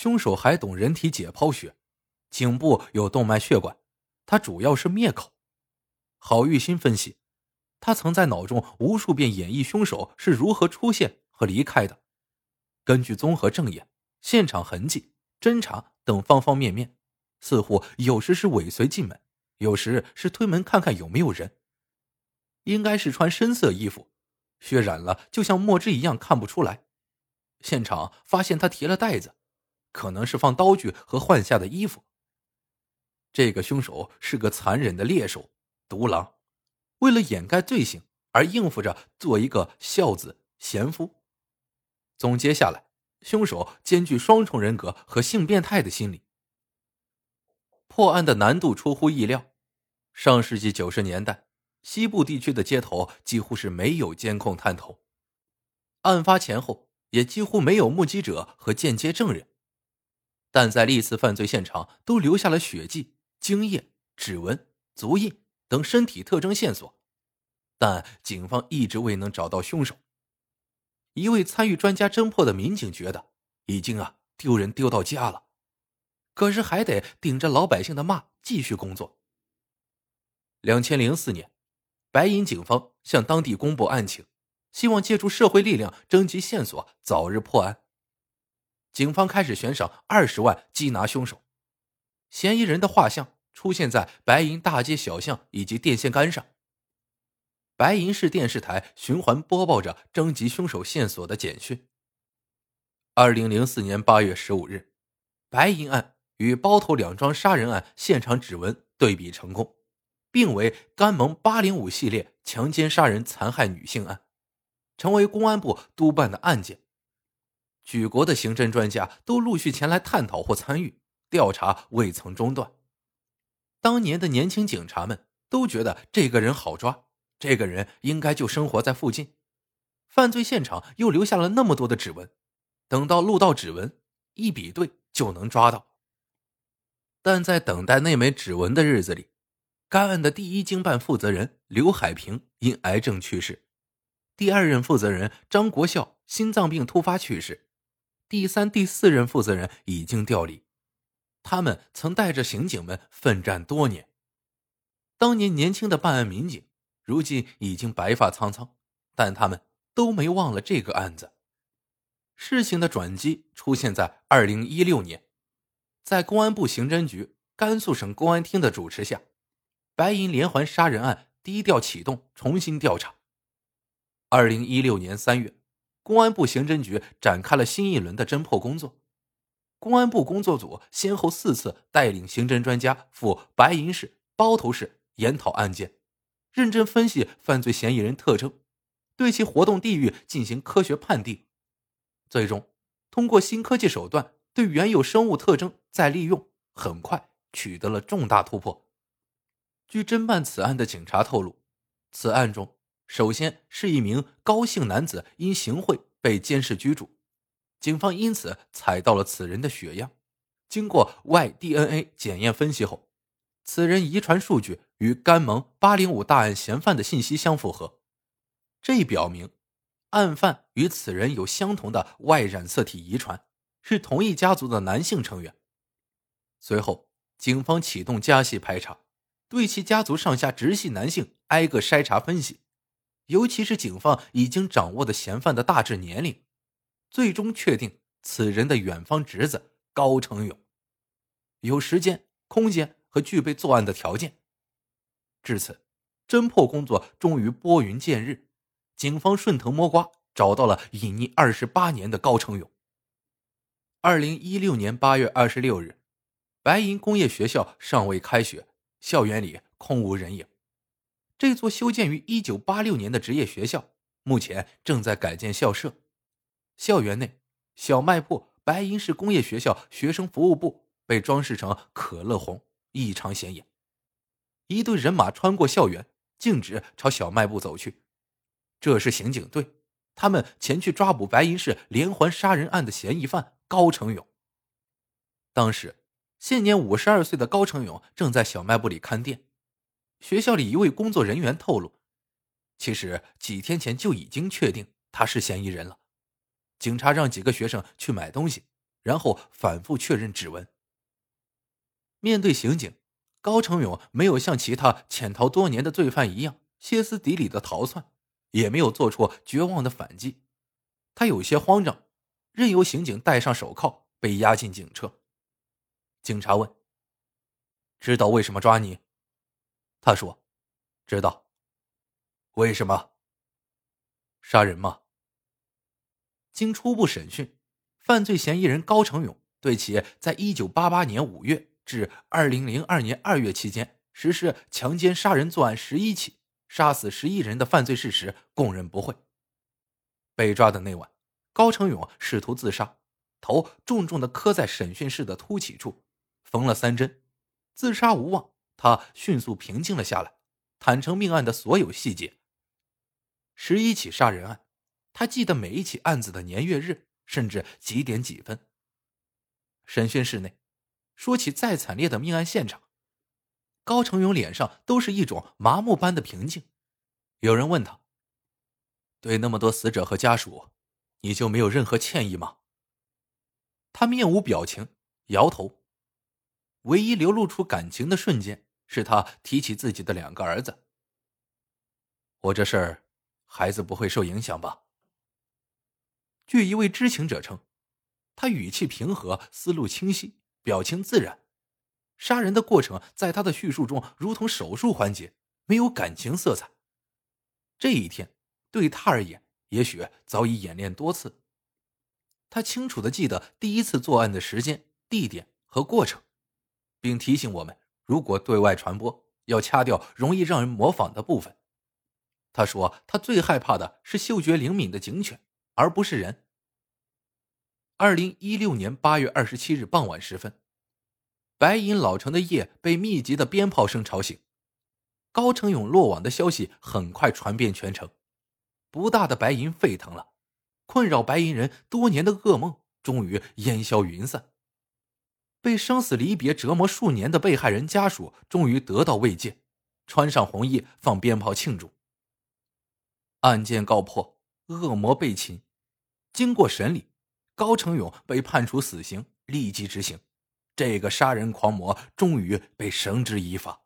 凶手还懂人体解剖学，颈部有动脉血管，他主要是灭口。郝玉新分析，他曾在脑中无数遍演绎凶手是如何出现和离开的。根据综合证言、现场痕迹、侦查等方方面面，似乎有时是尾随进门，有时是推门看看有没有人。应该是穿深色衣服，血染了就像墨汁一样看不出来。现场发现他提了袋子。可能是放刀具和换下的衣服。这个凶手是个残忍的猎手、独狼，为了掩盖罪行而应付着做一个孝子贤夫。总结下来，凶手兼具双重人格和性变态的心理。破案的难度出乎意料。上世纪九十年代，西部地区的街头几乎是没有监控探头，案发前后也几乎没有目击者和间接证人。但在历次犯罪现场都留下了血迹、精液、指纹、足印等身体特征线索，但警方一直未能找到凶手。一位参与专家侦破的民警觉得，已经啊丢人丢到家了，可是还得顶着老百姓的骂继续工作。两千零四年，白银警方向当地公布案情，希望借助社会力量征集线索，早日破案。警方开始悬赏二十万缉拿凶手，嫌疑人的画像出现在白银大街小巷以及电线杆上。白银市电视台循环播报着征集凶手线索的简讯。二零零四年八月十五日，白银案与包头两桩杀人案现场指纹对比成功，并为甘蒙八零五系列强奸杀人残害女性案，成为公安部督办的案件。举国的刑侦专家都陆续前来探讨或参与调查，未曾中断。当年的年轻警察们都觉得这个人好抓，这个人应该就生活在附近。犯罪现场又留下了那么多的指纹，等到录到指纹一比对就能抓到。但在等待那枚指纹的日子里，该案的第一经办负责人刘海平因癌症去世，第二任负责人张国孝心脏病突发去世。第三、第四任负责人已经调离，他们曾带着刑警们奋战多年。当年年轻的办案民警，如今已经白发苍苍，但他们都没忘了这个案子。事情的转机出现在二零一六年，在公安部刑侦局、甘肃省公安厅的主持下，白银连环杀人案低调启动重新调查。二零一六年三月。公安部刑侦局展开了新一轮的侦破工作。公安部工作组先后四次带领刑侦专家赴白银市、包头市研讨案件，认真分析犯罪嫌疑人特征，对其活动地域进行科学判定。最终，通过新科技手段对原有生物特征再利用，很快取得了重大突破。据侦办此案的警察透露，此案中。首先是一名高姓男子因行贿被监视居住，警方因此采到了此人的血样，经过 Y DNA 检验分析后，此人遗传数据与甘蒙八零五大案嫌犯的信息相符合，这表明案犯与此人有相同的 Y 染色体遗传，是同一家族的男性成员。随后，警方启动家系排查，对其家族上下直系男性挨个筛查分析。尤其是警方已经掌握的嫌犯的大致年龄，最终确定此人的远方侄子高成勇，有时间、空间和具备作案的条件。至此，侦破工作终于拨云见日，警方顺藤摸瓜找到了隐匿二十八年的高成勇。二零一六年八月二十六日，白银工业学校尚未开学，校园里空无人影。这座修建于一九八六年的职业学校，目前正在改建校舍。校园内，小卖部、白银市工业学校学生服务部被装饰成可乐红，异常显眼。一队人马穿过校园，径直朝小卖部走去。这是刑警队，他们前去抓捕白银市连环杀人案的嫌疑犯高成勇。当时，现年五十二岁的高成勇正在小卖部里看店。学校里一位工作人员透露，其实几天前就已经确定他是嫌疑人了。警察让几个学生去买东西，然后反复确认指纹。面对刑警，高成勇没有像其他潜逃多年的罪犯一样歇斯底里的逃窜，也没有做出绝望的反击。他有些慌张，任由刑警戴上手铐，被押进警车。警察问：“知道为什么抓你？”他说：“知道。”为什么？杀人吗？经初步审讯，犯罪嫌疑人高成勇对其在一九八八年五月至二零零二年二月期间实施强奸杀人作案十一起，杀死十一人的犯罪事实供认不讳。被抓的那晚，高成勇试图自杀，头重重的磕在审讯室的凸起处，缝了三针。自杀无望，他迅速平静了下来，坦诚命案的所有细节。十一起杀人案，他记得每一起案子的年月日，甚至几点几分。审讯室内，说起再惨烈的命案现场，高成勇脸上都是一种麻木般的平静。有人问他：“对那么多死者和家属，你就没有任何歉意吗？”他面无表情，摇头。唯一流露出感情的瞬间，是他提起自己的两个儿子。我这事儿。孩子不会受影响吧？据一位知情者称，他语气平和，思路清晰，表情自然。杀人的过程在他的叙述中如同手术环节，没有感情色彩。这一天对他而言，也许早已演练多次。他清楚的记得第一次作案的时间、地点和过程，并提醒我们：如果对外传播，要掐掉容易让人模仿的部分。他说：“他最害怕的是嗅觉灵敏的警犬，而不是人。”二零一六年八月二十七日傍晚时分，白银老城的夜被密集的鞭炮声吵醒。高成勇落网的消息很快传遍全城，不大的白银沸腾了，困扰白银人多年的噩梦终于烟消云散。被生死离别折磨数年的被害人家属终于得到慰藉，穿上红衣放鞭炮庆祝。案件告破，恶魔被擒。经过审理，高成勇被判处死刑，立即执行。这个杀人狂魔终于被绳之以法。